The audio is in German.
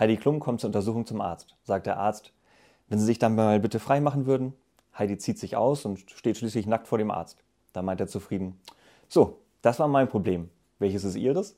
Heidi Klum kommt zur Untersuchung zum Arzt. Sagt der Arzt, wenn Sie sich dann mal bitte frei machen würden. Heidi zieht sich aus und steht schließlich nackt vor dem Arzt. Da meint er zufrieden, so, das war mein Problem. Welches ist Ihres?